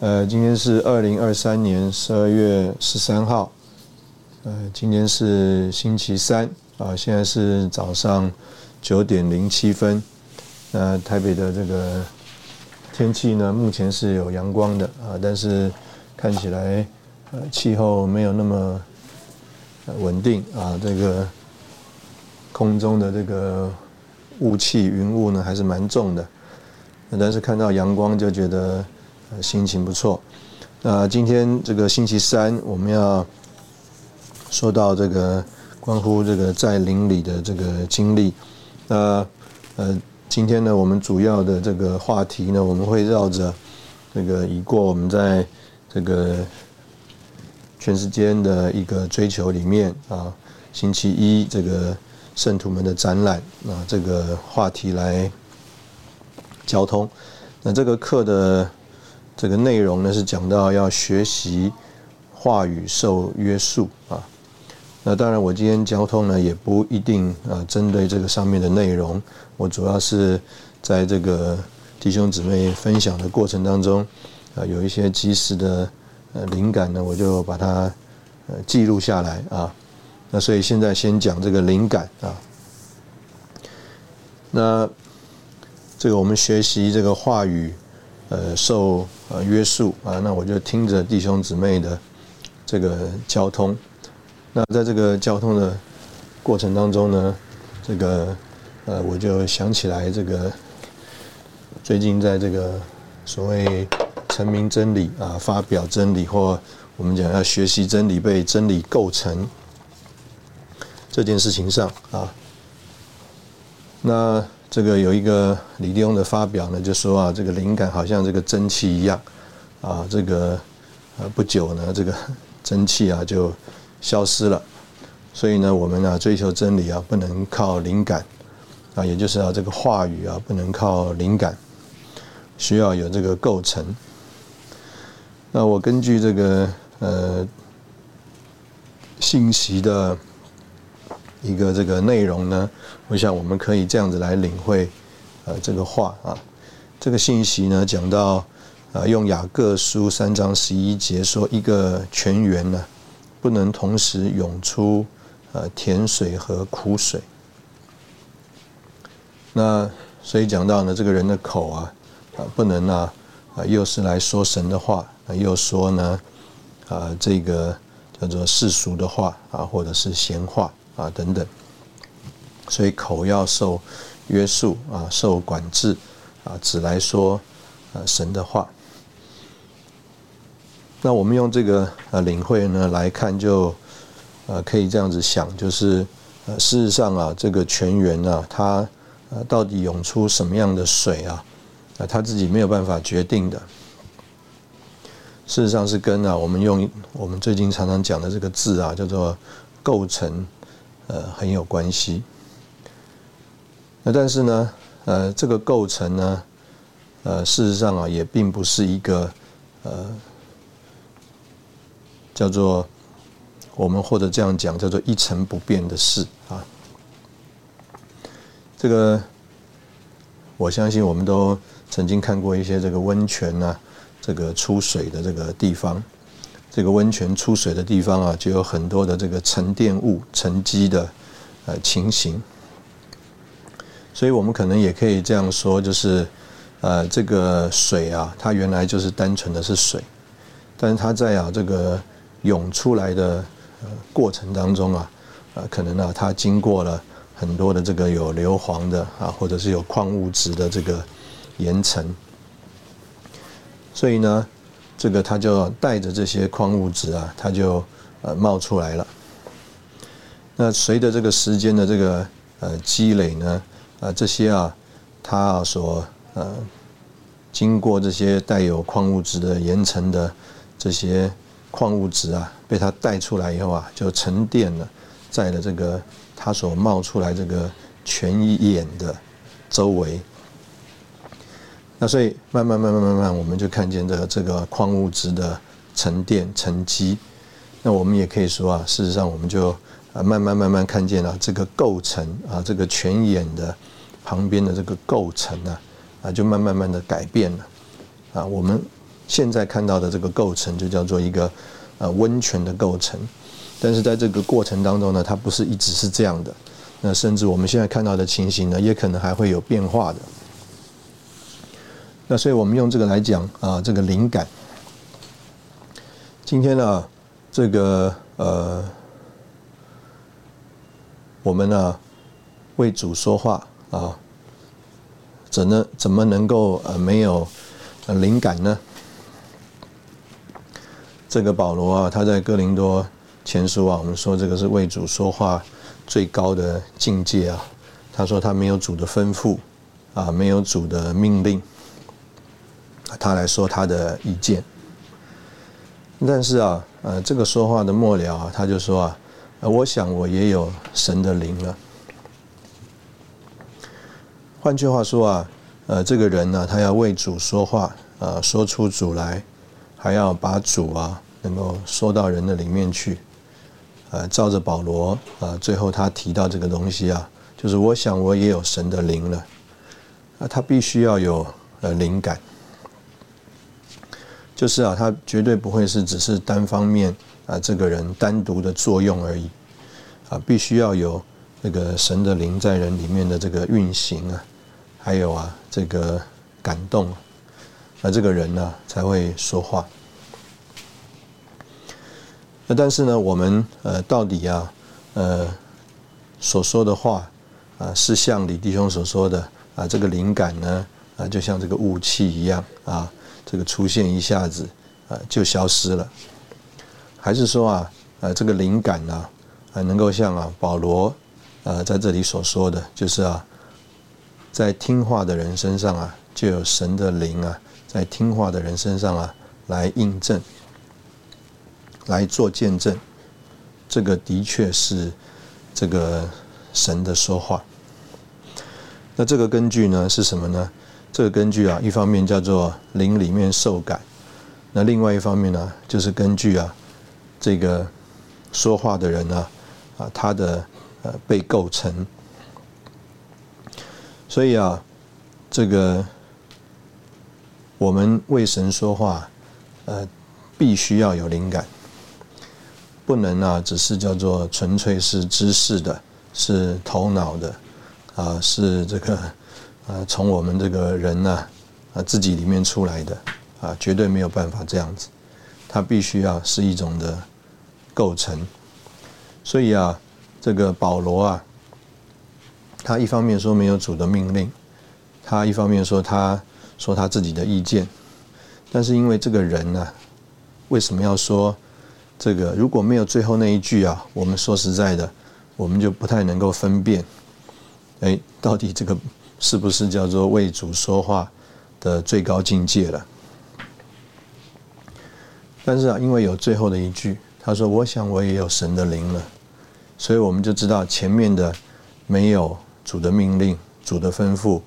呃，今天是二零二三年十二月十三号，呃，今天是星期三啊，现在是早上九点零七分。那台北的这个天气呢，目前是有阳光的啊，但是看起来呃气候没有那么稳定啊，这个空中的这个雾气云雾呢还是蛮重的，但是看到阳光就觉得。心情不错。那今天这个星期三，我们要说到这个关乎这个在邻里的这个经历。那呃，今天呢，我们主要的这个话题呢，我们会绕着这个已过我们在这个全世界的一个追求里面啊，星期一这个圣徒们的展览啊，这个话题来交通。那这个课的。这个内容呢是讲到要学习话语受约束啊。那当然，我今天交通呢也不一定啊，针对这个上面的内容。我主要是在这个弟兄姊妹分享的过程当中啊，有一些及时的呃灵感呢，我就把它呃记录下来啊。那所以现在先讲这个灵感啊。那这个我们学习这个话语。呃，受呃约束啊，那我就听着弟兄姊妹的这个交通。那在这个交通的过程当中呢，这个呃，我就想起来这个最近在这个所谓成名真理啊，发表真理或我们讲要学习真理，被真理构成这件事情上啊，那。这个有一个李弟兄的发表呢，就说啊，这个灵感好像这个蒸汽一样，啊，这个呃不久呢，这个蒸汽啊就消失了。所以呢，我们啊追求真理啊，不能靠灵感，啊，也就是啊这个话语啊不能靠灵感，需要有这个构成。那我根据这个呃信息的。一个这个内容呢，我想我们可以这样子来领会，呃，这个话啊，这个信息呢讲到，呃，用雅各书三章十一节说，一个泉源呢，不能同时涌出呃甜水和苦水。那所以讲到呢，这个人的口啊，啊，不能啊，啊，又是来说神的话，啊，又说呢，啊，这个叫做世俗的话啊，或者是闲话。啊，等等，所以口要受约束啊，受管制啊，只来说呃神的话。那我们用这个呃领会呢来看，就呃可以这样子想，就是呃事实上啊，这个泉源啊，它呃到底涌出什么样的水啊，啊他自己没有办法决定的。事实上是跟啊我们用我们最近常常讲的这个字啊，叫做构成。呃，很有关系。那但是呢，呃，这个构成呢，呃，事实上啊，也并不是一个呃，叫做我们或者这样讲叫做一成不变的事啊。这个我相信我们都曾经看过一些这个温泉啊，这个出水的这个地方。这个温泉出水的地方啊，就有很多的这个沉淀物沉积的呃情形，所以我们可能也可以这样说，就是呃这个水啊，它原来就是单纯的是水，但是它在啊这个涌出来的呃过程当中啊，呃，可能呢，它经过了很多的这个有硫磺的啊，或者是有矿物质的这个岩层，所以呢，这个它就带着这些矿物质啊，它就呃冒出来了。那随着这个时间的这个呃积累呢，啊，这些啊，它所呃经过这些带有矿物质的岩层的这些矿物质啊，被它带出来以后啊，就沉淀了在了这个它所冒出来这个泉眼的周围。那所以慢慢慢慢慢慢，我们就看见这这个矿物质的沉淀沉积。那我们也可以说啊，事实上我们就。啊，慢慢慢慢看见了这个构成啊，这个泉眼的旁边的这个构成呢，啊，就慢慢慢的改变了。啊，我们现在看到的这个构成就叫做一个呃温泉的构成，但是在这个过程当中呢，它不是一直是这样的。那甚至我们现在看到的情形呢，也可能还会有变化的。那所以我们用这个来讲啊，这个灵感。今天呢，这个呃。我们呢，为主说话啊，怎能怎么能够呃没有灵感呢？这个保罗啊，他在哥林多前书啊，我们说这个是为主说话最高的境界啊。他说他没有主的吩咐啊，没有主的命令，他来说他的意见。但是啊，呃，这个说话的末了啊，他就说啊。呃，我想我也有神的灵了。换句话说啊，呃，这个人呢，他要为主说话，呃，说出主来，还要把主啊能够说到人的里面去。呃，照着保罗啊，最后他提到这个东西啊，就是我想我也有神的灵了。啊，他必须要有呃灵感，就是啊，他绝对不会是只是单方面。啊，这个人单独的作用而已，啊，必须要有那个神的灵在人里面的这个运行啊，还有啊这个感动，那这个人呢才会说话。那但是呢，我们呃到底啊呃所说的话啊，是像李弟兄所说的啊，这个灵感呢啊，就像这个雾气一样啊，这个出现一下子啊就消失了。还是说啊，呃，这个灵感呢，啊，能够像啊保罗，呃，在这里所说的，就是啊，在听话的人身上啊，就有神的灵啊，在听话的人身上啊，来印证，来做见证，这个的确是这个神的说话。那这个根据呢是什么呢？这个根据啊，一方面叫做灵里面受感，那另外一方面呢，就是根据啊。这个说话的人呢，啊，他的呃被构成，所以啊，这个我们为神说话，呃，必须要有灵感，不能啊，只是叫做纯粹是知识的，是头脑的，啊，是这个呃，从我们这个人呢啊自己里面出来的，啊，绝对没有办法这样子，它必须要是一种的。构成，所以啊，这个保罗啊，他一方面说没有主的命令，他一方面说他说他自己的意见，但是因为这个人呢，为什么要说这个？如果没有最后那一句啊，我们说实在的，我们就不太能够分辨，哎，到底这个是不是叫做为主说话的最高境界了？但是啊，因为有最后的一句。他说：“我想我也有神的灵了，所以我们就知道前面的没有主的命令、主的吩咐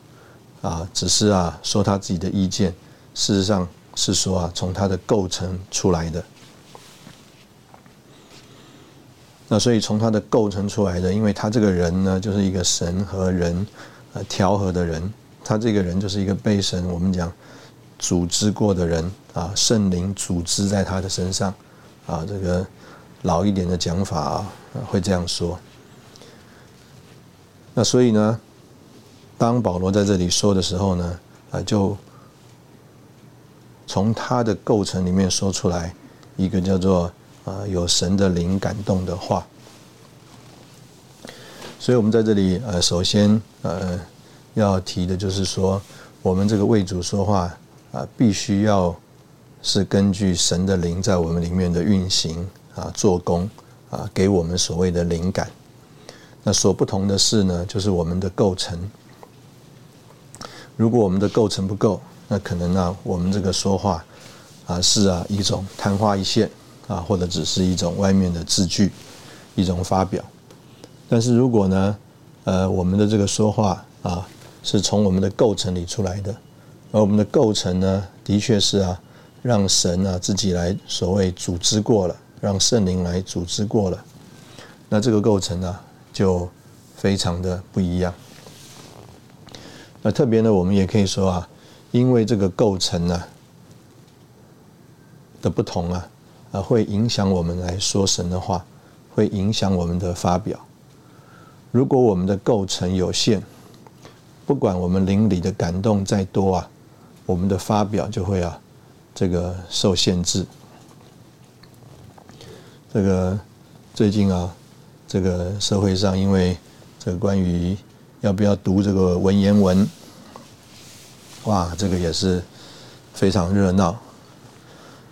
啊，只是啊说他自己的意见。事实上是说啊，从他的构成出来的。那所以从他的构成出来的，因为他这个人呢，就是一个神和人呃调和的人，他这个人就是一个被神我们讲组织过的人啊，圣灵组织在他的身上。”啊，这个老一点的讲法啊，会这样说。那所以呢，当保罗在这里说的时候呢，啊，就从他的构成里面说出来一个叫做啊有神的灵感动的话。所以，我们在这里呃，首先呃要提的就是说，我们这个为主说话啊，必须要是根据神的灵在我们里面的运行啊、做工啊，给我们所谓的灵感。那所不同的是呢，就是我们的构成。如果我们的构成不够，那可能呢，我们这个说话啊是啊一种昙花一现啊，或者只是一种外面的字句，一种发表。但是如果呢，呃，我们的这个说话啊，是从我们的构成里出来的，而我们的构成呢，的确是啊，让神啊自己来所谓组织过了，让圣灵来组织过了，那这个构成呢，就非常的不一样。那特别呢，我们也可以说啊，因为这个构成呢的不同啊，啊，会影响我们来说神的话，会影响我们的发表。如果我们的构成有限，不管我们邻里的感动再多啊，我们的发表就会啊，这个受限制。这个最近啊，这个社会上因为这个关于。要不要读这个文言文？哇，这个也是非常热闹。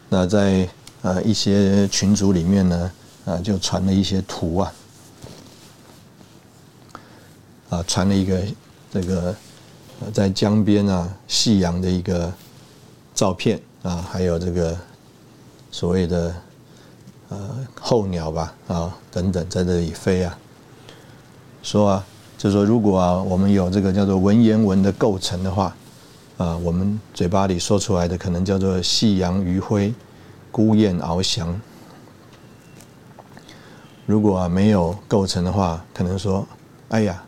那在呃一些群组里面呢，啊就传了一些图啊，啊传了一个这个在江边啊夕阳的一个照片啊，还有这个所谓的呃候鸟吧啊等等在这里飞啊，说啊。就说，如果啊，我们有这个叫做文言文的构成的话，啊，我们嘴巴里说出来的可能叫做“夕阳余晖，孤雁翱翔”。如果啊没有构成的话，可能说：“哎呀，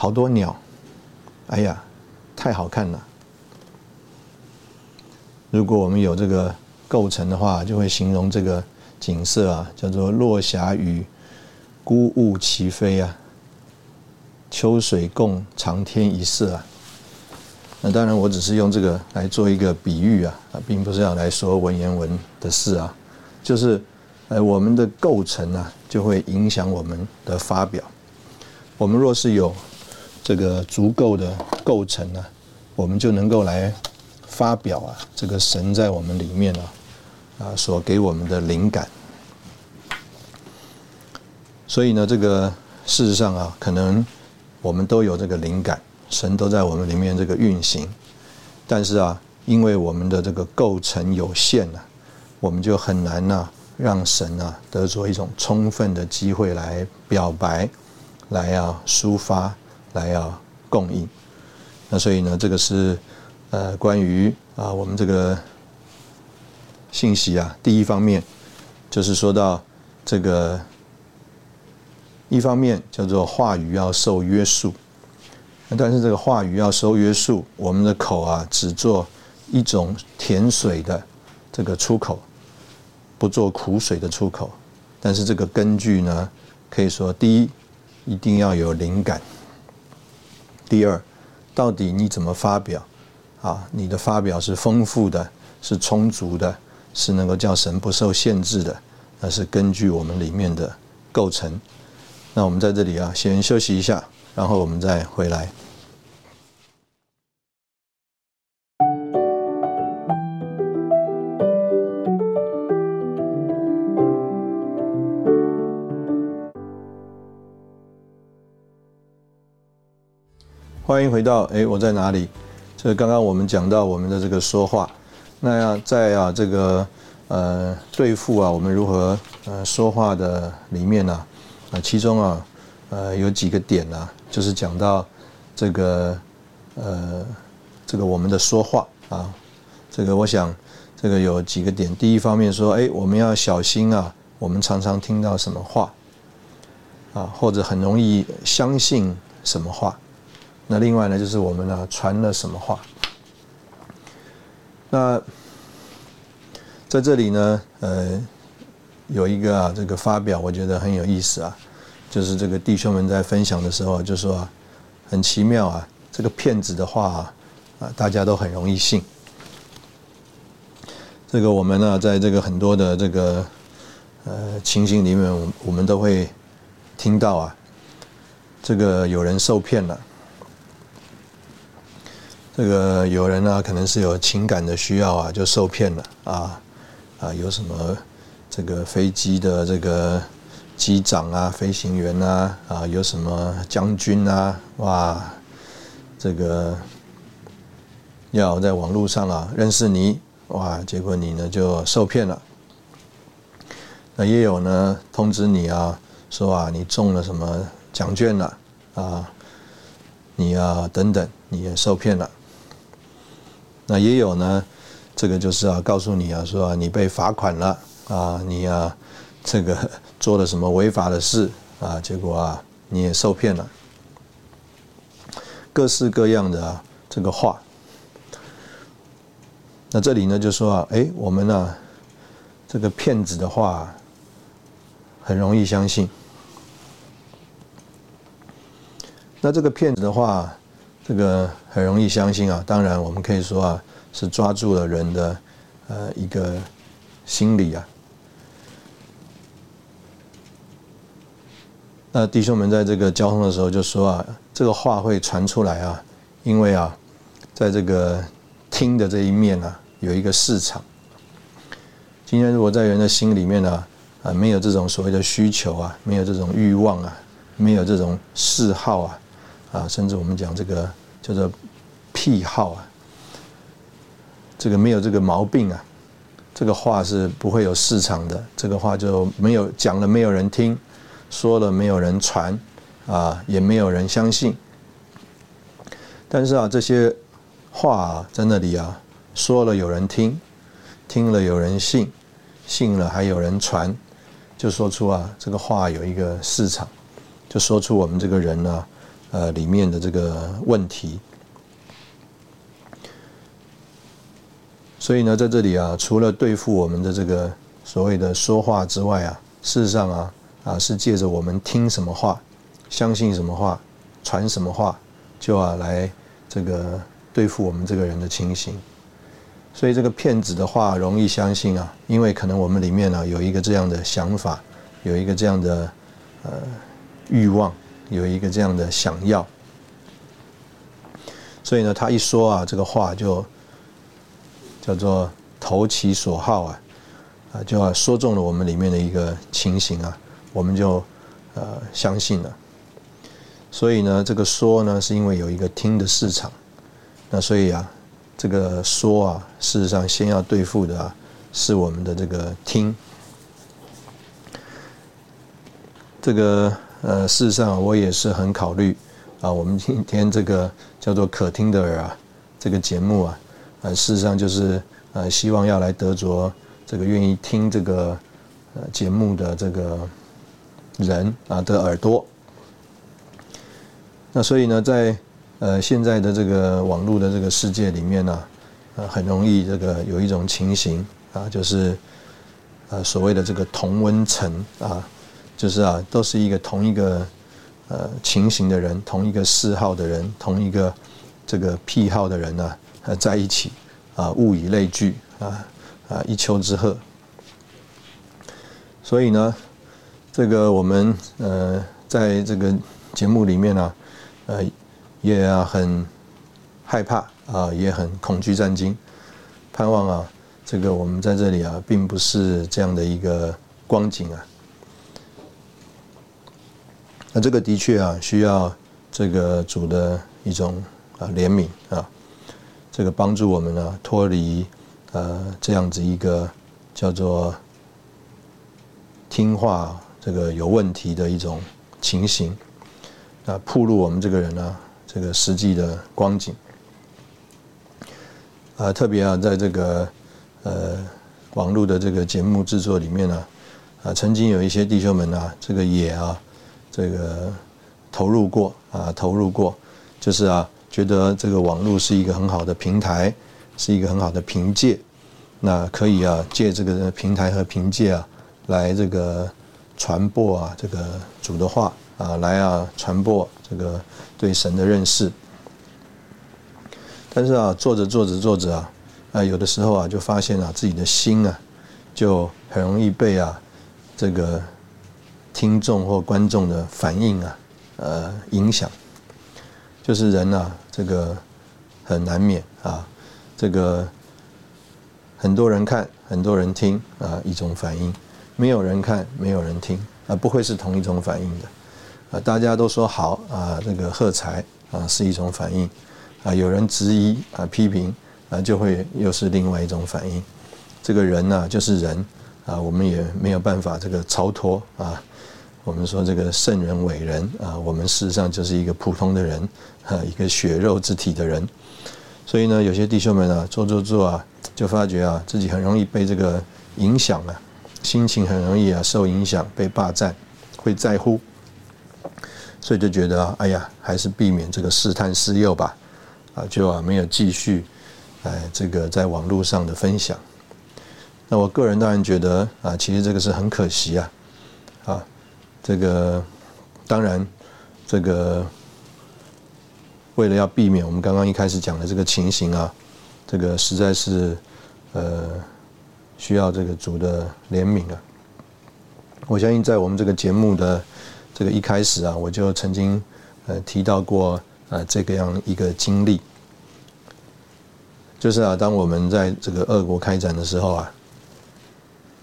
好多鸟，哎呀，太好看了。”如果我们有这个构成的话，就会形容这个景色啊，叫做“落霞与孤鹜齐飞”啊。秋水共长天一色啊！那当然，我只是用这个来做一个比喻啊，并不是要来说文言文的事啊。就是，呃，我们的构成啊，就会影响我们的发表。我们若是有这个足够的构成呢，我们就能够来发表啊，这个神在我们里面啊，啊，所给我们的灵感。所以呢，这个事实上啊，可能。我们都有这个灵感，神都在我们里面这个运行，但是啊，因为我们的这个构成有限呢，我们就很难呢让神啊得着一种充分的机会来表白，来啊抒发，来啊供应。那所以呢，这个是呃关于啊我们这个信息啊，第一方面就是说到这个。一方面叫做话语要受约束，但是这个话语要受约束，我们的口啊只做一种甜水的这个出口，不做苦水的出口。但是这个根据呢，可以说第一一定要有灵感，第二到底你怎么发表啊？你的发表是丰富的，是充足的，是能够叫神不受限制的，那是根据我们里面的构成。那我们在这里啊，先休息一下，然后我们再回来。欢迎回到哎，我在哪里？这刚刚我们讲到我们的这个说话，那要在啊这个呃对付啊我们如何呃说话的里面呢？啊，其中啊，呃，有几个点呢，就是讲到这个，呃，这个我们的说话啊，这个我想，这个有几个点。第一方面说，哎，我们要小心啊，我们常常听到什么话，啊，或者很容易相信什么话。那另外呢，就是我们呢传了什么话。那在这里呢，呃。有一个啊，这个发表我觉得很有意思啊，就是这个弟兄们在分享的时候就说，很奇妙啊，这个骗子的话啊，啊大家都很容易信。这个我们呢，在这个很多的这个呃情形里面，我们都会听到啊，这个有人受骗了，这个有人呢可能是有情感的需要啊，就受骗了啊啊，有什么这个飞机的这个机长啊、飞行员啊啊，有什么将军啊，哇，这个要在网络上啊认识你，哇，结果你呢就受骗了。那也有呢，通知你啊，说啊，你中了什么奖券了啊？你啊，等等，你也受骗了。那也有呢，这个就是啊，告诉你啊，说，你被罚款了啊，你啊，这个 做了什么违法的事啊？结果啊，你也受骗了。各式各样的啊，这个话。那这里呢，就说啊，哎，我们呢，这个骗子的话。很容易相信。那这个骗子的话，这个很容易相信啊。当然，我们可以说啊，是抓住了人的呃一个心理啊。那弟兄们在这个交通的时候就说啊，这个话会传出来啊，因为啊，在这个听的这一面啊，有一个市场。今天如果在人的心里面呢？啊，没有这种所谓的需求啊，没有这种欲望啊，没有这种嗜好啊，啊，甚至我们讲这个叫做癖好啊，这个没有这个毛病啊，这个话是不会有市场的，这个话就没有讲了，没有人听，说了没有人传，啊，也没有人相信。但是啊，这些话在那里啊，说了有人听，听了有人信，信了还有人传。就说出啊，这个话有一个市场，就说出我们这个人呢，呃，里面的这个问题。所以呢，在这里啊，除了对付我们的这个所谓的说话之外啊，事实上啊，啊，是借着我们听什么话，相信什么话，传什么话，就啊来这个对付我们这个人的情形。所以这个骗子的话容易相信啊，因为可能我们里面呢有一个这样的想法，有一个这样的呃欲望，有一个这样的想要，所以呢他一说啊这个话就叫做投其所好啊，啊就要说中了我们里面的一个情形啊，我们就呃相信了。所以呢这个说呢是因为有一个听的市场，那所以啊。这个说啊，事实上先要对付的啊，是我们的这个听。这个呃，事实上我也是很考虑啊，我们今天这个叫做可听的耳啊，这个节目啊，呃，事实上就是呃，希望要来得着这个愿意听这个呃节目的这个人啊的耳朵。那所以呢，在呃，现在的这个网络的这个世界里面呢，呃，很容易这个有一种情形啊，就是呃所谓的这个同温层啊，就是啊，都是一个同一个呃情形的人，同一个嗜好的人，同一个这个癖好的人呢，呃，在一起啊，物以类聚啊啊，一丘之貉。所以呢，这个我们呃在这个节目里面呢，呃。也啊很害怕啊，也很恐惧战惊，盼望啊，这个我们在这里啊，并不是这样的一个光景啊。那这个的确啊，需要这个主的一种啊怜悯啊，这个帮助我们呢脱离呃这样子一个叫做听话这个有问题的一种情形啊，铺路我们这个人呢。这个实际的光景，啊，特别啊，在这个呃网络的这个节目制作里面呢，啊，曾经有一些弟兄们啊，这个也啊，这个投入过啊，投入过，就是啊，觉得这个网络是一个很好的平台，是一个很好的凭借，那可以啊，借这个平台和凭借啊，来这个传播啊，这个主的话啊，来啊，传播这个。对神的认识，但是啊，做着做着做着啊，啊，有的时候啊，就发现啊，自己的心啊，就很容易被啊，这个听众或观众的反应啊，呃，影响，就是人啊，这个很难免啊，这个很多人看，很多人听啊，一种反应；没有人看，没有人听啊，不会是同一种反应的啊。大家都说好啊，这个喝彩啊是一种反应啊，有人质疑啊批评啊，就会又是另外一种反应。这个人呢，就是人。啊，我们也没有办法这个超脱啊。我们说这个圣人伟人啊，我们事实上就是一个普通的人，啊，一个血肉之体的人。所以呢，有些弟兄们啊，做做做啊，就发觉啊，自己很容易被这个影响啊，心情很容易啊受影响，被霸占，会在乎，所以就觉得，哎呀，还是避免这个试探试诱吧，啊，就啊没有继续哎这个在网络上的分享。那我个人当然觉得啊，其实这个是很可惜啊，啊，这个当然这个为了要避免我们刚刚一开始讲的这个情形啊，这个实在是呃需要这个主的怜悯啊。我相信在我们这个节目的这个一开始啊，我就曾经呃提到过啊这个样一个经历，就是啊，当我们在这个俄国开展的时候啊。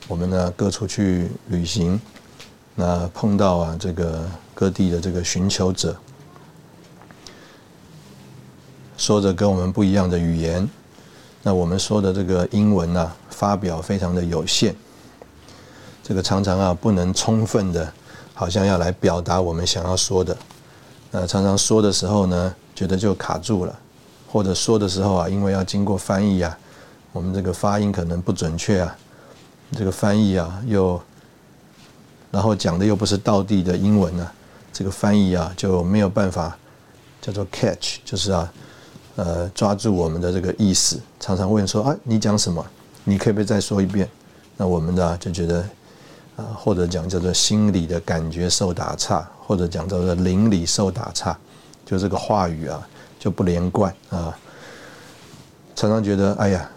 我们呢各处去旅行，那碰到啊这个各地的这个寻求者，说着跟我们不一样的语言，那我们说的这个英文呢发表非常的有限，这个常常啊不能充分的，好像要来表达我们想要说的，那常常说的时候呢觉得就卡住了，或者说的时候啊因为要经过翻译啊，我们这个发音可能不准确啊。这个翻译啊，又然后讲的又不是道地的英文呢，这个翻译啊就没有办法叫做 catch，就是啊，呃，抓住我们的这个意思。常常问说啊，你讲什么？你可以不可以再说一遍？那我们呢就觉得啊，或者讲叫做心理的感觉受打岔，或者讲叫做灵里受打岔，就这个话语啊就不连贯啊。常常觉得哎呀，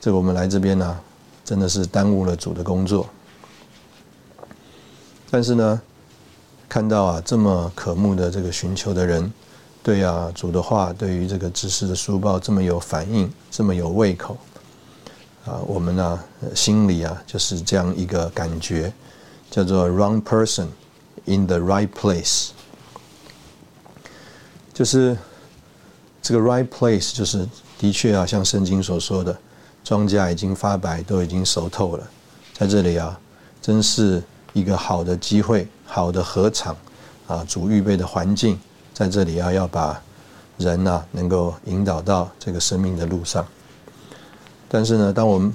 这个我们来这边呢。真的是耽误了主的工作，但是呢，看到啊这么渴慕的这个寻求的人，对啊主的话，对于这个知识的书报这么有反应，这么有胃口，啊，我们呢心里啊就是这样一个感觉，叫做 wrong person in the right place，就是这个 right place，就是的确啊像圣经所说的。庄稼已经发白，都已经熟透了，在这里啊，真是一个好的机会，好的合场啊，主预备的环境，在这里啊，要把人呐能够引导到这个生命的路上。但是呢，当我们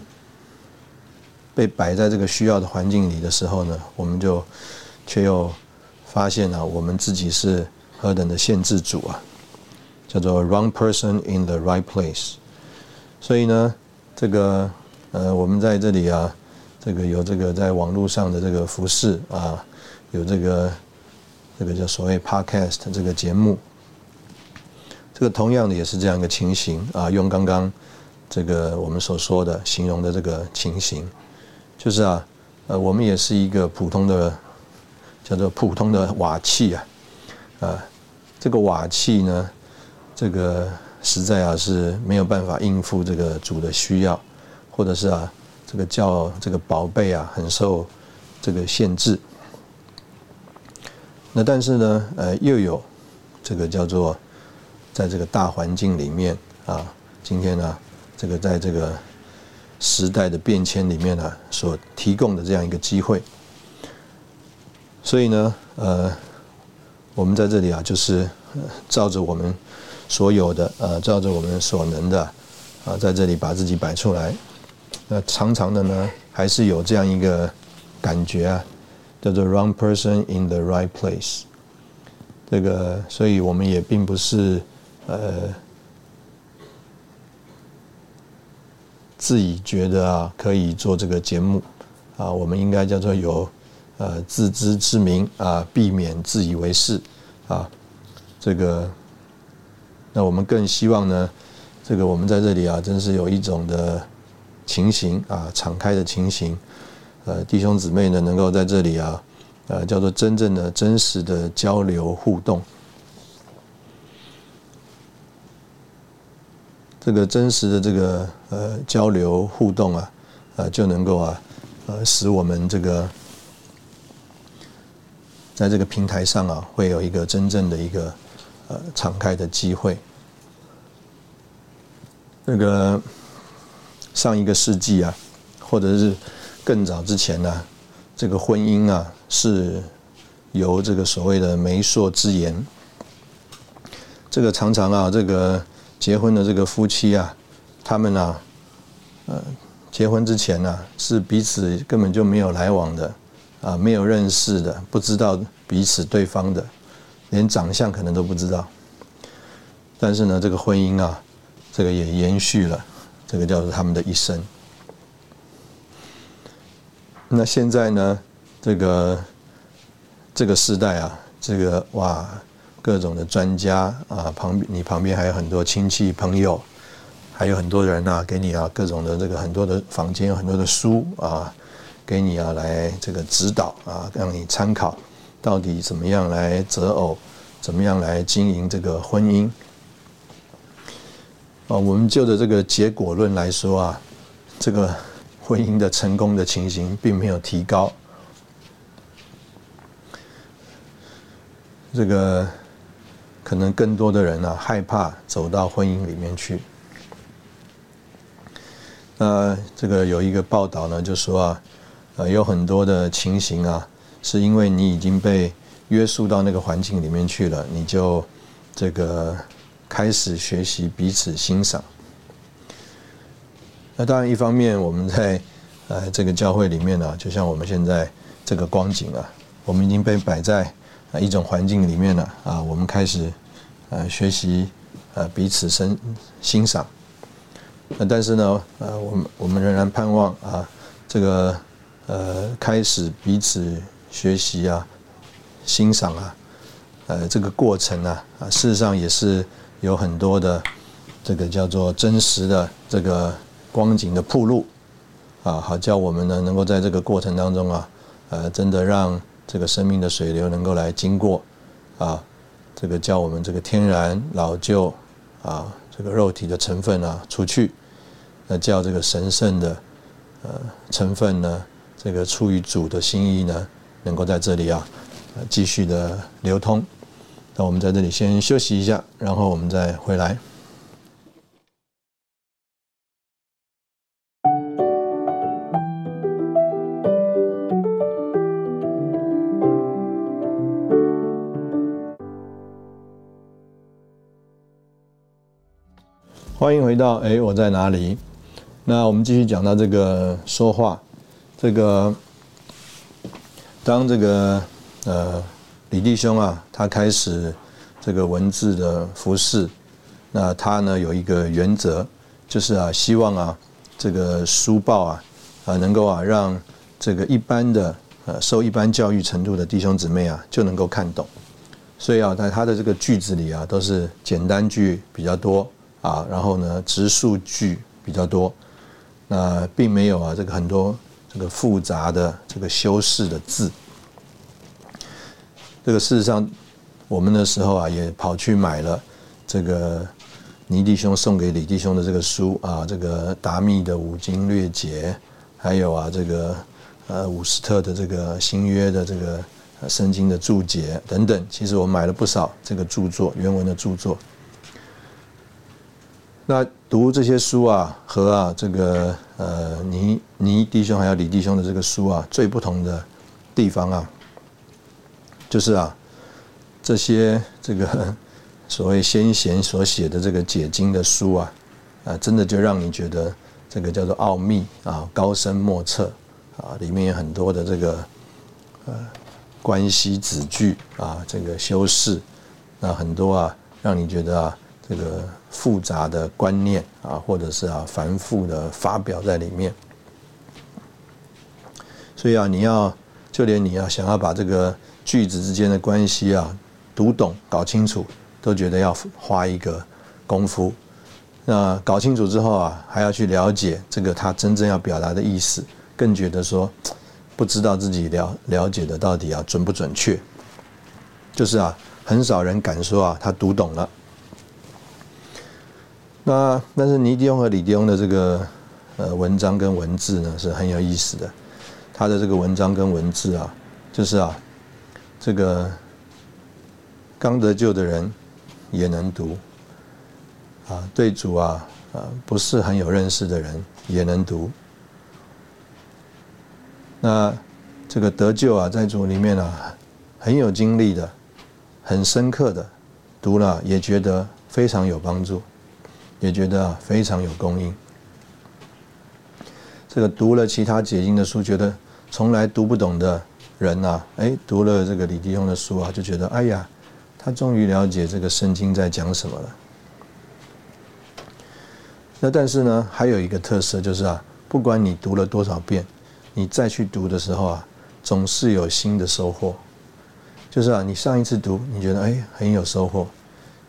被摆在这个需要的环境里的时候呢，我们就却又发现啊，我们自己是何等的限制主啊，叫做 wrong person in the right place。所以呢。这个呃，我们在这里啊，这个有这个在网络上的这个服饰啊，有这个这个叫所谓 podcast 这个节目，这个同样的也是这样一个情形啊。用刚刚这个我们所说的形容的这个情形，就是啊，呃，我们也是一个普通的叫做普通的瓦器啊，啊，这个瓦器呢，这个。实在啊是没有办法应付这个主的需要，或者是啊这个叫这个宝贝啊很受这个限制。那但是呢，呃，又有这个叫做在这个大环境里面啊，今天呢这个在这个时代的变迁里面呢所提供的这样一个机会。所以呢，呃，我们在这里啊就是照着我们。所有的呃，照着我们所能的啊，在这里把自己摆出来。那常常的呢，还是有这样一个感觉啊，叫做 “wrong person in the right place”。这个，所以我们也并不是呃自己觉得啊可以做这个节目啊，我们应该叫做有呃自知之明啊，避免自以为是啊，这个。那我们更希望呢，这个我们在这里啊，真是有一种的情形啊，敞开的情形呃弟兄姊妹呢能够在这里啊，呃叫做真正的真实的交流互动。这个真实的这个呃交流互动啊，呃就能够啊，呃使我们这个在这个平台上啊，会有一个真正的一个呃敞开的机会。那个上一个世纪啊，或者是更早之前呢，这个婚姻啊是由这个所谓的媒妁之言，这个常常啊这个。结婚的这个夫妻啊，他们呢，呃，结婚之前呢，是彼此根本就没有来往的，啊，没有认识的，不知道彼此对方的，连长相可能都不知道。但是呢，这个婚姻啊，这个也延续了，这个叫做他们的一生。那现在呢，这个这个时代啊，这个哇。各种的专家啊，旁你旁边还有很多亲戚朋友，还有很多人啊，给你啊各种的这个很多的房间很多的书啊，给你啊来这个指导啊，让你参考到底怎么样来择偶，怎么样来经营这个婚姻。啊，我们就着这个结果论来说啊，这个婚姻的成功的情形并没有提高，这个。可能更多的人呢害怕走到婚姻里面去。那这个有一个报道呢，就说啊，呃，有很多的情形啊，是因为你已经被约束到那个环境里面去了，你就这个开始学习彼此欣赏。那当然，一方面我们在呃这个教会里面呢，就像我们现在这个光景啊，我们已经被摆在。一种环境里面了，啊，我们开始呃学习呃彼此欣欣赏，那但是呢，呃，我们我们仍然盼望啊，这个呃开始彼此学习啊欣赏啊，呃这个过程呢啊，事实上也是有很多的这个叫做真实的这个光景的铺路啊，好叫我们呢能够在这个过程当中啊，呃，真的让。这个生命的水流能够来经过，啊，这个叫我们这个天然老旧啊，这个肉体的成分啊除去，那叫这个神圣的呃成分呢，这个出于主的心意呢，能够在这里啊继续的流通。那我们在这里先休息一下，然后我们再回来。欢迎回到哎，我在哪里？那我们继续讲到这个说话，这个当这个呃李弟兄啊，他开始这个文字的服饰，那他呢有一个原则，就是啊，希望啊这个书报啊啊能够啊让这个一般的呃受一般教育程度的弟兄姊妹啊就能够看懂，所以啊在他的这个句子里啊都是简单句比较多。啊，然后呢，直述句比较多，那并没有啊，这个很多这个复杂的这个修饰的字。这个事实上，我们的时候啊，也跑去买了这个倪弟兄送给李弟兄的这个书啊，这个达密的五经略解，还有啊，这个呃伍斯特的这个新约的这个圣经的注解等等。其实我买了不少这个著作，原文的著作。那读这些书啊，和啊这个呃倪倪弟兄还有李弟兄的这个书啊，最不同的地方啊，就是啊这些这个 所谓先贤所写的这个解经的书啊，啊真的就让你觉得这个叫做奥秘啊，高深莫测啊，里面有很多的这个呃关系子句啊，这个修饰，那很多啊，让你觉得啊。这个复杂的观念啊，或者是啊繁复的发表在里面，所以啊，你要就连你要想要把这个句子之间的关系啊读懂、搞清楚，都觉得要花一个功夫。那搞清楚之后啊，还要去了解这个他真正要表达的意思，更觉得说不知道自己了了解的到底啊准不准确，就是啊很少人敢说啊他读懂了。那但是尼迪翁和李迪翁的这个呃文章跟文字呢是很有意思的，他的这个文章跟文字啊，就是啊这个刚得救的人也能读，啊对主啊啊不是很有认识的人也能读。那这个得救啊在主里面啊很有经历的，很深刻的读了也觉得非常有帮助。也觉得非常有供应。这个读了其他解经的书，觉得从来读不懂的人呐，哎，读了这个李弟兄的书啊，就觉得哎呀，他终于了解这个圣经在讲什么了。那但是呢，还有一个特色就是啊，不管你读了多少遍，你再去读的时候啊，总是有新的收获。就是啊，你上一次读，你觉得哎很有收获。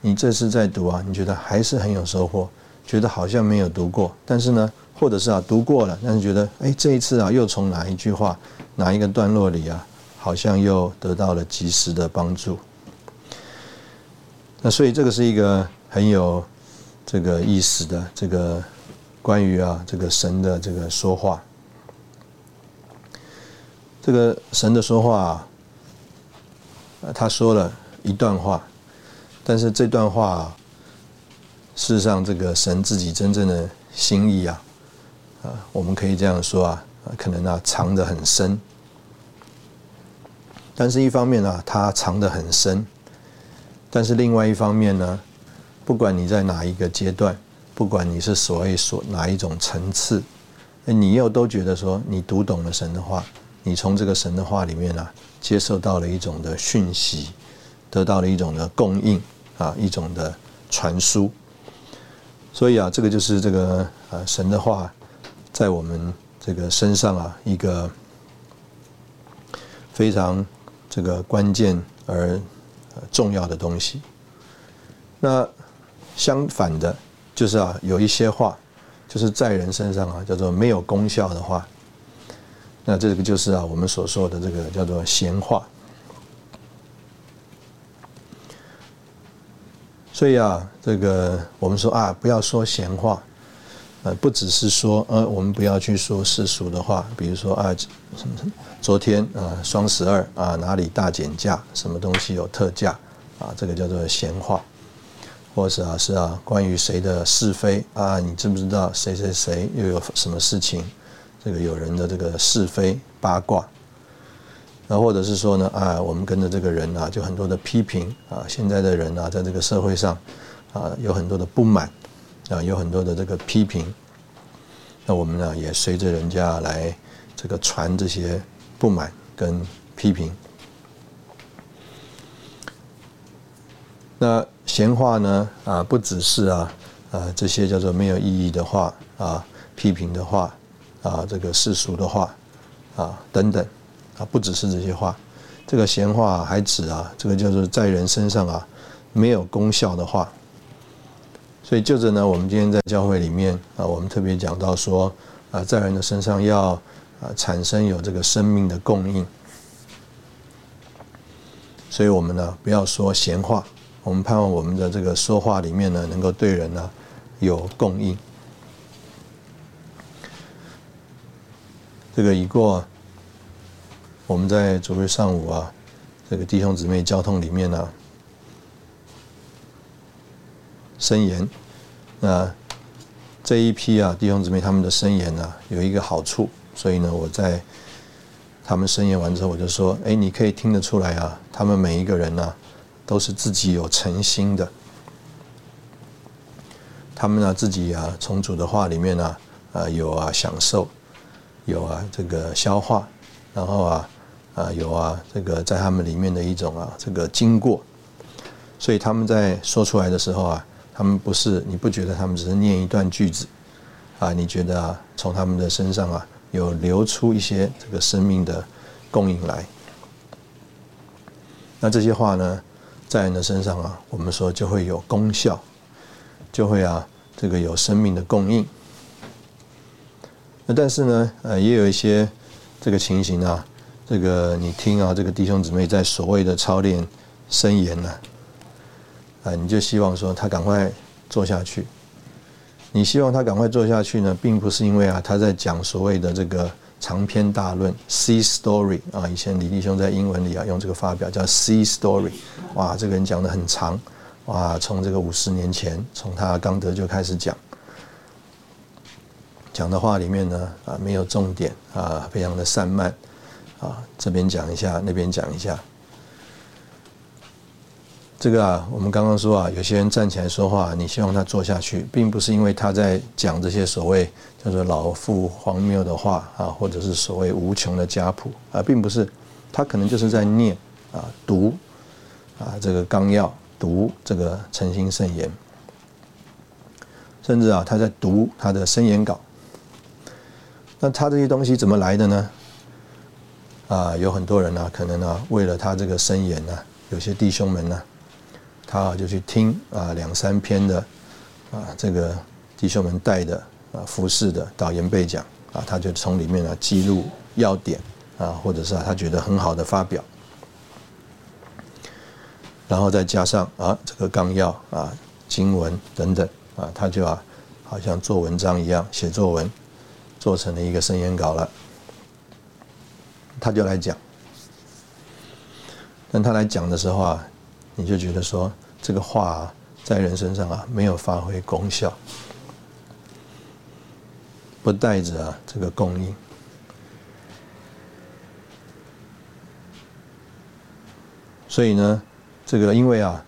你这次在读啊，你觉得还是很有收获，觉得好像没有读过，但是呢，或者是啊读过了，但是觉得哎这一次啊又从哪一句话、哪一个段落里啊，好像又得到了及时的帮助。那所以这个是一个很有这个意思的这个关于啊这个神的这个说话，这个神的说话啊，他说了一段话。但是这段话，事实上，这个神自己真正的心意啊，啊，我们可以这样说啊，可能啊藏得很深。但是一方面呢，它藏得很深；但是另外一方面呢，不管你在哪一个阶段，不管你是所谓所哪一种层次，你又都觉得说，你读懂了神的话，你从这个神的话里面呢，接受到了一种的讯息，得到了一种的供应。啊，一种的传输，所以啊，这个就是这个呃神的话，在我们这个身上啊，一个非常这个关键而重要的东西。那相反的，就是啊，有一些话，就是在人身上啊，叫做没有功效的话，那这个就是啊，我们所说的这个叫做闲话。所以啊，这个我们说啊，不要说闲话，呃，不只是说呃，我们不要去说世俗的话，比如说啊，昨天啊双十二啊哪里大减价，什么东西有特价啊，这个叫做闲话，或者啊是啊关于谁的是非啊，你知不知道谁谁谁又有什么事情？这个有人的这个是非八卦。那或者是说呢，啊，我们跟着这个人啊，就很多的批评啊，现在的人啊，在这个社会上啊，有很多的不满啊，有很多的这个批评。那我们呢，也随着人家来这个传这些不满跟批评。那闲话呢，啊，不只是啊，啊，这些叫做没有意义的话啊，批评的话啊，这个世俗的话啊，等等。啊，不只是这些话，这个闲话还指啊，这个叫做在人身上啊没有功效的话。所以就着呢，我们今天在教会里面啊，我们特别讲到说啊，在人的身上要啊产生有这个生命的供应。所以我们呢不要说闲话，我们盼望我们的这个说话里面呢，能够对人呢有供应。这个已过。我们在昨日上午啊，这个弟兄姊妹交通里面呢，申言，那这一批啊弟兄姊妹他们的申言呢有一个好处，所以呢我在他们申言完之后，我就说，哎，你可以听得出来啊，他们每一个人呢都是自己有诚心的，他们呢自己啊从主的话里面呢啊有啊享受，有啊这个消化，然后啊。啊，有啊，这个在他们里面的一种啊，这个经过，所以他们在说出来的时候啊，他们不是你不觉得他们只是念一段句子啊？你觉得啊，从他们的身上啊，有流出一些这个生命的供应来。那这些话呢，在人的身上啊，我们说就会有功效，就会啊，这个有生命的供应。那但是呢，呃，也有一些。这个情形啊，这个你听啊，这个弟兄姊妹在所谓的操练声言呢，啊你就希望说他赶快做下去。你希望他赶快做下去呢，并不是因为啊他在讲所谓的这个长篇大论 C story 啊，以前李弟兄在英文里啊用这个发表叫 C story，哇，这个人讲的很长，哇，从这个五十年前从他刚得就开始讲。讲的话里面呢，啊，没有重点啊，非常的散漫，啊，这边讲一下，那边讲一下。这个啊，我们刚刚说啊，有些人站起来说话，你希望他做下去，并不是因为他在讲这些所谓叫做老父荒谬的话啊，或者是所谓无穷的家谱啊，并不是，他可能就是在念啊，读啊这个纲要，读这个诚心圣言，甚至啊，他在读他的申言稿。那他这些东西怎么来的呢？啊，有很多人呢，可能呢，为了他这个申言呢，有些弟兄们呢，他就去听啊两三篇的啊这个弟兄们带的啊服饰的导言背讲啊，他就从里面呢记录要点啊，或者是啊他觉得很好的发表，然后再加上啊这个纲要啊经文等等啊，他就啊好像做文章一样写作文。做成了一个声言稿了，他就来讲。但他来讲的时候啊，你就觉得说这个话在人身上啊没有发挥功效，不带着啊这个供应。所以呢，这个因为啊，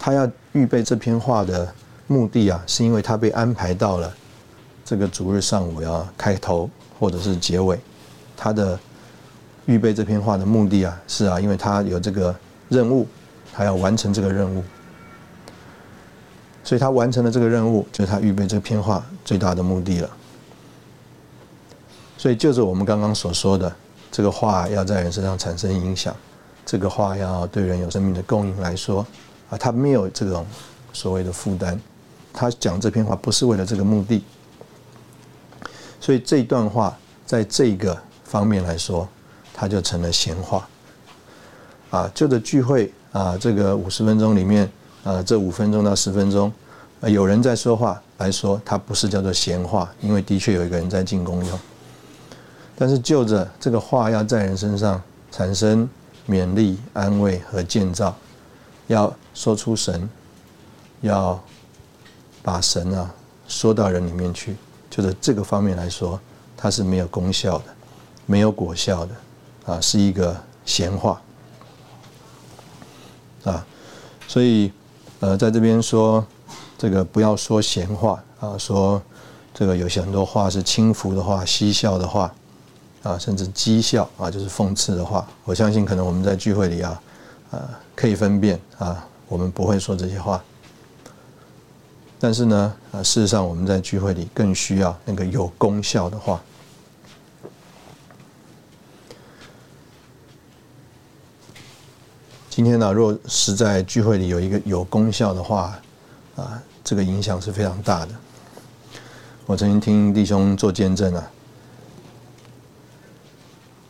他要预备这篇话的目的啊，是因为他被安排到了。这个主日上午要开头或者是结尾，他的预备这篇话的目的啊，是啊，因为他有这个任务，他要完成这个任务，所以他完成了这个任务，就是他预备这篇话最大的目的了。所以就是我们刚刚所说的，这个话要在人身上产生影响，这个话要对人有生命的供应来说，啊，他没有这种所谓的负担，他讲这篇话不是为了这个目的。所以这一段话，在这个方面来说，他就成了闲话。啊，就着聚会啊，这个五十分钟里面，啊，这五分钟到十分钟，有人在说话来说，它不是叫做闲话，因为的确有一个人在进攻用。但是就着这个话要在人身上产生勉励、安慰和建造，要说出神，要把神啊说到人里面去。就是这个方面来说，它是没有功效的，没有果效的，啊，是一个闲话，啊，所以，呃，在这边说这个不要说闲话啊，说这个有些很多话是轻浮的话、嬉笑的话，啊，甚至讥笑啊，就是讽刺的话。我相信可能我们在聚会里啊，啊，可以分辨啊，我们不会说这些话。但是呢，啊，事实上我们在聚会里更需要那个有功效的话。今天呢，若是在聚会里有一个有功效的话，啊，这个影响是非常大的。我曾经听弟兄做见证啊，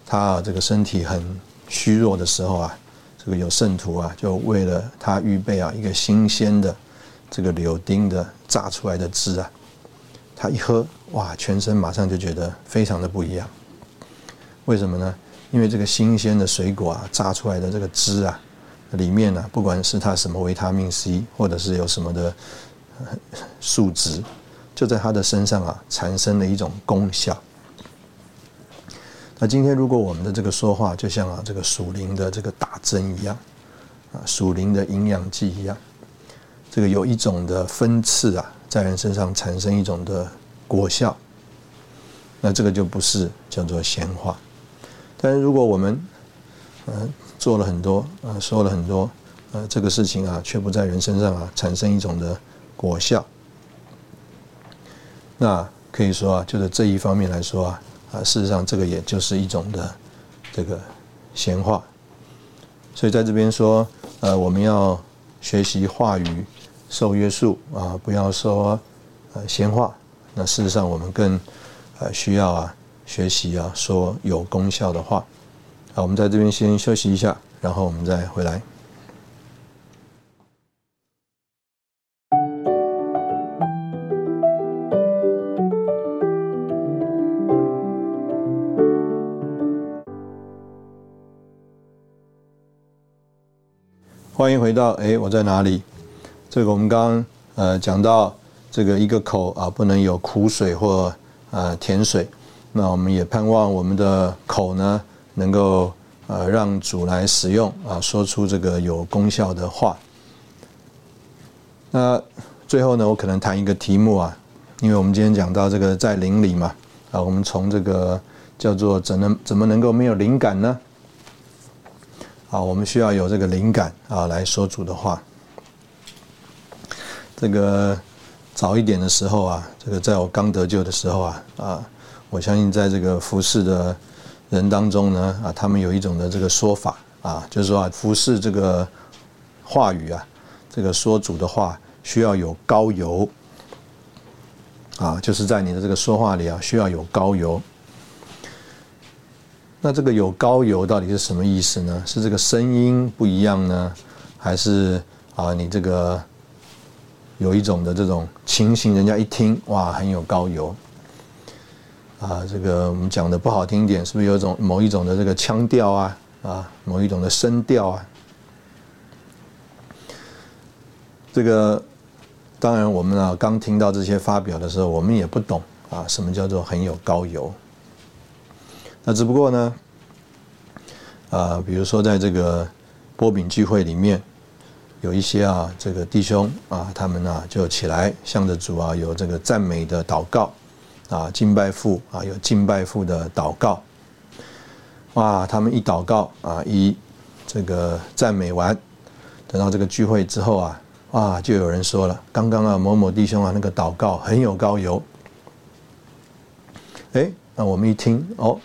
他这个身体很虚弱的时候啊，这个有圣徒啊，就为了他预备啊一个新鲜的。这个柳丁的榨出来的汁啊，他一喝，哇，全身马上就觉得非常的不一样。为什么呢？因为这个新鲜的水果啊，榨出来的这个汁啊，里面呢，不管是它什么维他命 C，或者是有什么的数值，就在他的身上啊，产生了一种功效。那今天如果我们的这个说话，就像啊这个属灵的这个打针一样，啊属灵的营养剂一样。这个有一种的分次啊，在人身上产生一种的果效，那这个就不是叫做闲话。但是如果我们嗯做了很多啊，说了很多呃这个事情啊，却不在人身上啊产生一种的果效，那可以说啊，就是这一方面来说啊啊，事实上这个也就是一种的这个闲话。所以在这边说呃，我们要学习话语。受约束啊，不要说呃闲话。那事实上，我们更呃需要啊学习啊说有功效的话。好，我们在这边先休息一下，然后我们再回来。欢迎回到哎，我在哪里？这个我们刚刚呃讲到这个一个口啊，不能有苦水或呃甜水。那我们也盼望我们的口呢，能够呃让主来使用啊，说出这个有功效的话。那最后呢，我可能谈一个题目啊，因为我们今天讲到这个在灵里嘛啊，我们从这个叫做怎能怎么能够没有灵感呢？啊，我们需要有这个灵感啊，来说主的话。这个早一点的时候啊，这个在我刚得救的时候啊，啊，我相信在这个服侍的人当中呢，啊，他们有一种的这个说法啊，就是说啊，服侍这个话语啊，这个说主的话需要有高油啊，就是在你的这个说话里啊，需要有高油。那这个有高油到底是什么意思呢？是这个声音不一样呢，还是啊你这个有一种的这种情形，人家一听哇很有高油啊？这个我们讲的不好听点，是不是有一种某一种的这个腔调啊啊某一种的声调啊？这个当然我们啊刚听到这些发表的时候，我们也不懂啊什么叫做很有高油。那只不过呢，啊，比如说在这个波饼聚会里面，有一些啊，这个弟兄啊，他们呢就起来向着主啊，有这个赞美的祷告，啊，敬拜父啊，有敬拜父的祷告，哇，他们一祷告啊，一这个赞美完，等到这个聚会之后啊，哇，就有人说了，刚刚啊某某弟兄啊那个祷告很有高油，哎，那我们一听哦。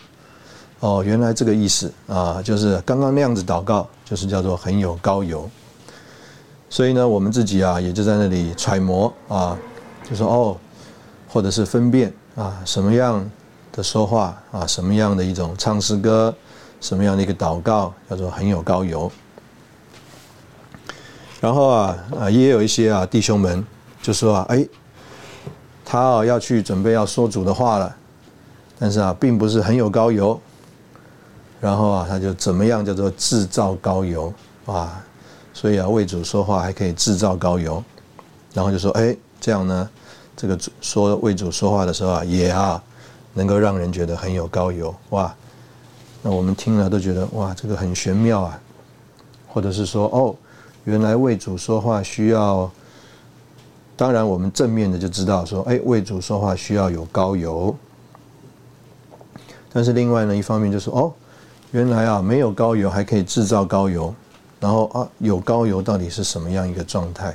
哦，原来这个意思啊，就是刚刚那样子祷告，就是叫做很有高油。所以呢，我们自己啊，也就在那里揣摩啊，就说哦，或者是分辨啊，什么样的说话啊，什么样的一种唱诗歌，什么样的一个祷告，叫做很有高油。然后啊啊，也有一些啊弟兄们就说啊，哎，他啊要去准备要说主的话了，但是啊，并不是很有高油。然后啊，他就怎么样叫做制造高油啊？所以啊，为主说话还可以制造高油。然后就说，哎，这样呢，这个说为主说话的时候啊，也啊，能够让人觉得很有高油哇。那我们听了都觉得哇，这个很玄妙啊。或者是说，哦，原来为主说话需要，当然我们正面的就知道说，哎，为主说话需要有高油。但是另外呢，一方面就是哦。原来啊，没有高油还可以制造高油，然后啊，有高油到底是什么样一个状态？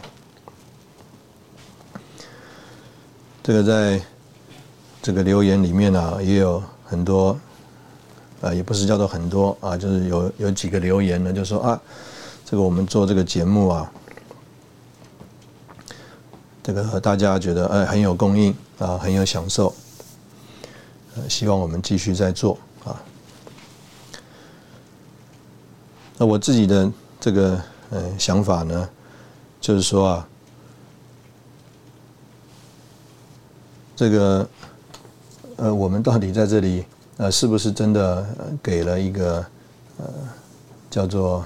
这个在这个留言里面呢，也有很多，啊，也不是叫做很多啊，就是有有几个留言呢，就说啊，这个我们做这个节目啊，这个大家觉得哎很有供应啊，很有享受，呃，希望我们继续在做啊。那我自己的这个呃想法呢，就是说啊，这个呃，我们到底在这里呃，是不是真的给了一个呃叫做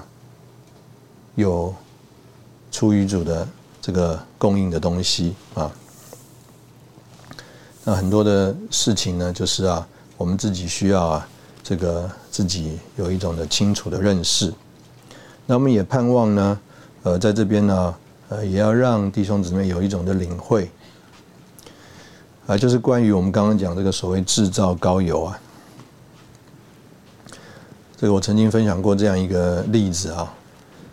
有出于主的这个供应的东西啊？那很多的事情呢，就是啊，我们自己需要啊。这个自己有一种的清楚的认识，那我们也盼望呢，呃，在这边呢，呃，也要让弟兄姊妹有一种的领会，啊，就是关于我们刚刚讲这个所谓制造高油啊，这个我曾经分享过这样一个例子啊，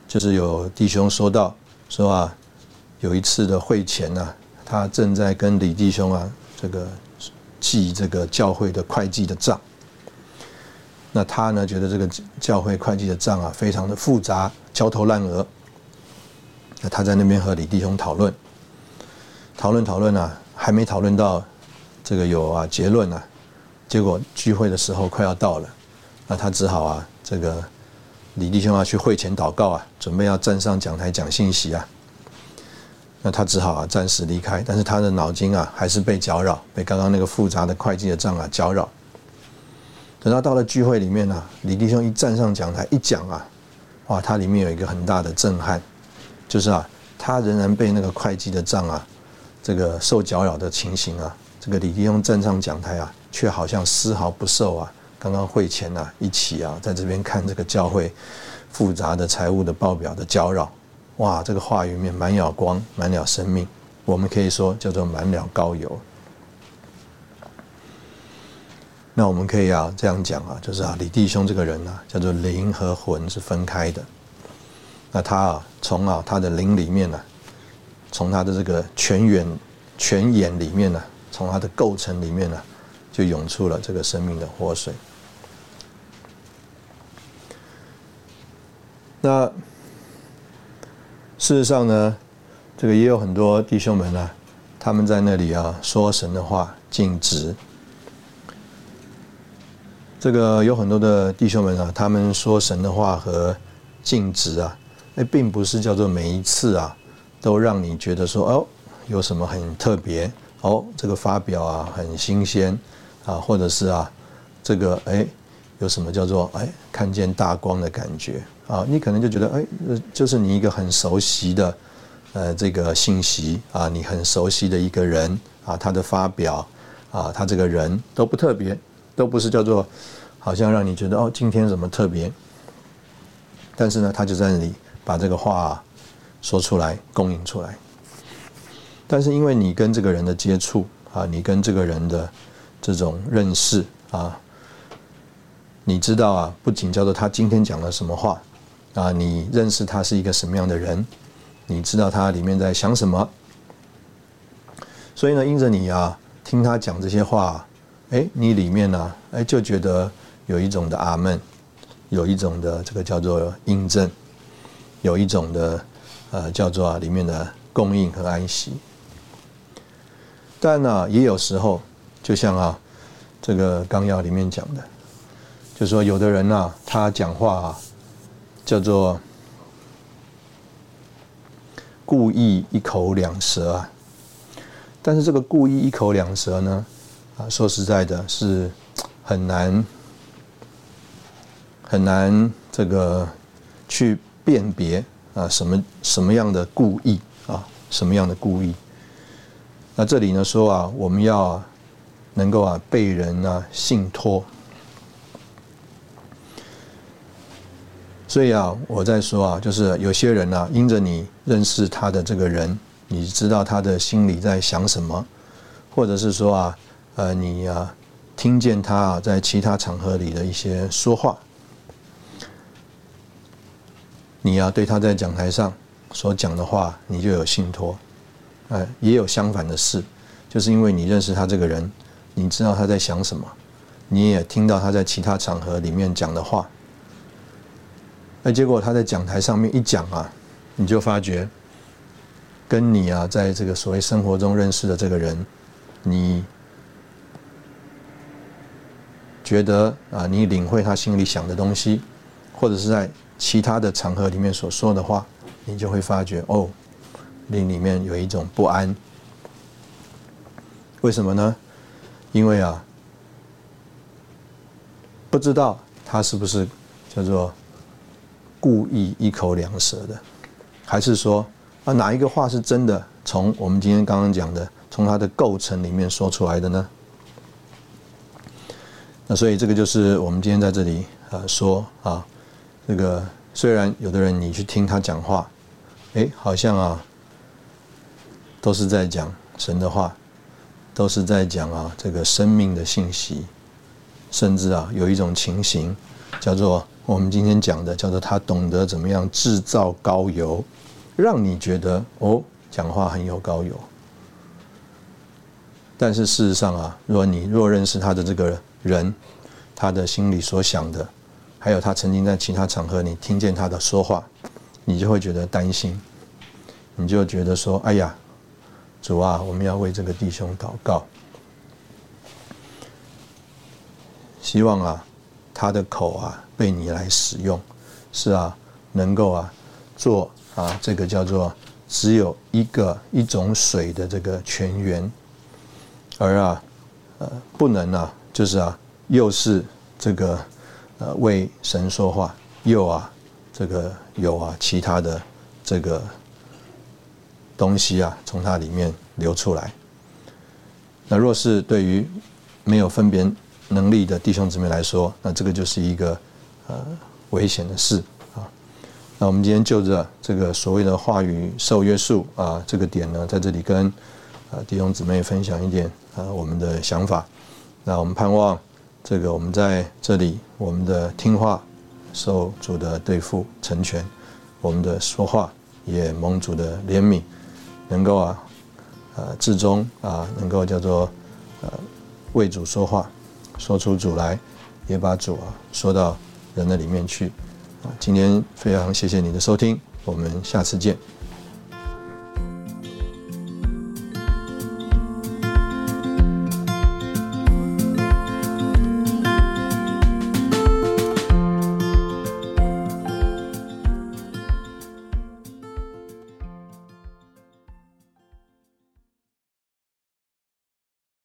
就是有弟兄说到说啊，有一次的会前呢，他正在跟李弟兄啊，这个记这个教会的会计的账。那他呢，觉得这个教会会计的账啊，非常的复杂，焦头烂额。那他在那边和李弟兄讨论，讨论讨论啊，还没讨论到这个有啊结论啊，结果聚会的时候快要到了，那他只好啊，这个李弟兄啊去会前祷告啊，准备要站上讲台讲信息啊。那他只好啊暂时离开，但是他的脑筋啊还是被搅扰，被刚刚那个复杂的会计的账啊搅扰。等到到了聚会里面呢，李弟兄一站上讲台一讲啊，哇，他里面有一个很大的震撼，就是啊，他仍然被那个会计的账啊，这个受搅扰的情形啊，这个李弟兄站上讲台啊，却好像丝毫不受啊，刚刚会前啊一起啊在这边看这个教会复杂的财务的报表的搅扰。哇，这个话语面满了光，满了生命，我们可以说叫做满了高油。那我们可以啊这样讲啊，就是啊李弟兄这个人呢，叫做灵和魂是分开的。那他啊从啊他的灵里面呢，从他的这个泉眼泉眼里面呢，从他的构成里面呢，就涌出了这个生命的活水。那。事实上呢，这个也有很多弟兄们呢，他们在那里啊说神的话，尽职。这个有很多的弟兄们啊，他们说神的话和尽职啊，那并不是叫做每一次啊，都让你觉得说哦，有什么很特别哦，这个发表啊很新鲜啊，或者是啊，这个哎。有什么叫做哎看见大光的感觉啊？你可能就觉得哎，就是你一个很熟悉的呃这个信息啊，你很熟悉的一个人啊，他的发表啊，他这个人都不特别，都不是叫做好像让你觉得哦今天怎么特别？但是呢，他就在那里把这个话说出来，供应出来。但是因为你跟这个人的接触啊，你跟这个人的这种认识啊。你知道啊，不仅叫做他今天讲了什么话，啊，你认识他是一个什么样的人，你知道他里面在想什么，所以呢，因着你啊听他讲这些话，哎，你里面呢，哎就觉得有一种的阿门，有一种的这个叫做印证，有一种的呃叫做啊里面的供应和安息，但呢，也有时候就像啊这个纲要里面讲的。就说，有的人呐，他讲话啊叫做故意一口两舌啊。但是这个故意一口两舌呢，啊，说实在的，是很难很难这个去辨别啊，什么什么样的故意啊，什么样的故意。那这里呢说啊，我们要能够啊被人啊信托。所以啊，我在说啊，就是有些人呢，因着你认识他的这个人，你知道他的心里在想什么，或者是说啊，呃，你啊，听见他啊在其他场合里的一些说话，你啊对他在讲台上所讲的话，你就有信托。哎，也有相反的事，就是因为你认识他这个人，你知道他在想什么，你也听到他在其他场合里面讲的话。那结果他在讲台上面一讲啊，你就发觉，跟你啊在这个所谓生活中认识的这个人，你觉得啊，你领会他心里想的东西，或者是在其他的场合里面所说的话，你就会发觉哦，你里面有一种不安。为什么呢？因为啊，不知道他是不是叫做。故意一口两舌的，还是说啊哪一个话是真的？从我们今天刚刚讲的，从它的构成里面说出来的呢？那所以这个就是我们今天在这里呃说啊，这个虽然有的人你去听他讲话，哎，好像啊都是在讲神的话，都是在讲啊这个生命的信息，甚至啊有一种情形叫做。我们今天讲的叫做他懂得怎么样制造高油，让你觉得哦，讲话很有高油。但是事实上啊，若你若认识他的这个人，他的心里所想的，还有他曾经在其他场合你听见他的说话，你就会觉得担心，你就觉得说：哎呀，主啊，我们要为这个弟兄祷告。希望啊，他的口啊被你来使用，是啊，能够啊做啊这个叫做只有一个一种水的这个泉源，而啊呃不能啊就是啊又是这个呃为神说话，又啊这个有啊其他的这个东西啊从它里面流出来。那若是对于没有分别能力的弟兄姊妹来说，那这个就是一个呃危险的事啊。那我们今天就着这个所谓的话语受约束啊这个点呢，在这里跟呃弟兄姊妹分享一点呃我们的想法。那我们盼望这个我们在这里我们的听话受主的对付成全，我们的说话也蒙主的怜悯，能够啊。呃，至终啊，能够叫做呃为主说话，说出主来，也把主啊说到人的里面去啊。今天非常谢谢你的收听，我们下次见。